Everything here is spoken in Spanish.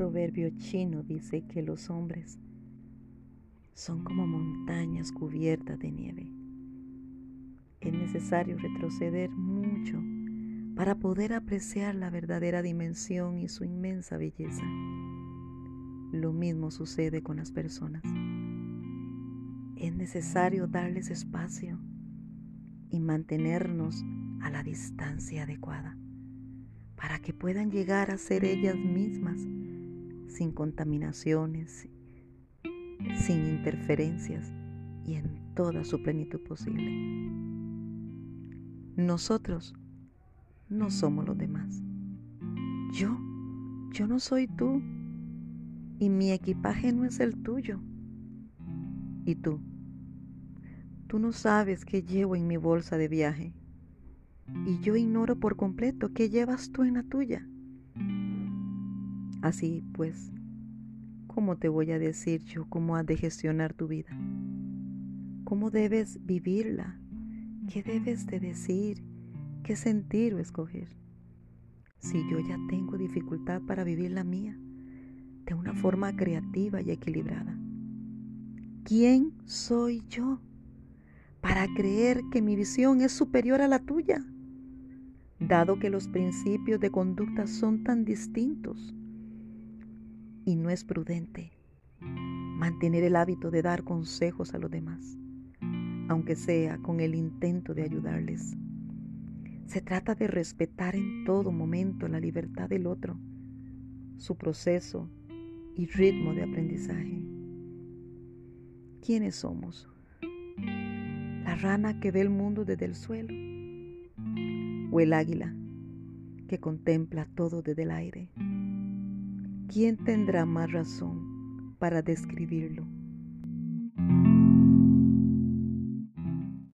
proverbio chino dice que los hombres son como montañas cubiertas de nieve. Es necesario retroceder mucho para poder apreciar la verdadera dimensión y su inmensa belleza. Lo mismo sucede con las personas. Es necesario darles espacio y mantenernos a la distancia adecuada para que puedan llegar a ser ellas mismas sin contaminaciones, sin interferencias y en toda su plenitud posible. Nosotros no somos los demás. Yo, yo no soy tú. Y mi equipaje no es el tuyo. ¿Y tú? Tú no sabes qué llevo en mi bolsa de viaje. Y yo ignoro por completo qué llevas tú en la tuya. Así pues, ¿cómo te voy a decir yo cómo has de gestionar tu vida? ¿Cómo debes vivirla? ¿Qué debes de decir? qué sentir o escoger. Si yo ya tengo dificultad para vivir la mía de una forma creativa y equilibrada. ¿Quién soy yo para creer que mi visión es superior a la tuya? Dado que los principios de conducta son tan distintos y no es prudente mantener el hábito de dar consejos a los demás, aunque sea con el intento de ayudarles. Se trata de respetar en todo momento la libertad del otro, su proceso y ritmo de aprendizaje. ¿Quiénes somos? ¿La rana que ve el mundo desde el suelo? ¿O el águila que contempla todo desde el aire? ¿Quién tendrá más razón para describirlo?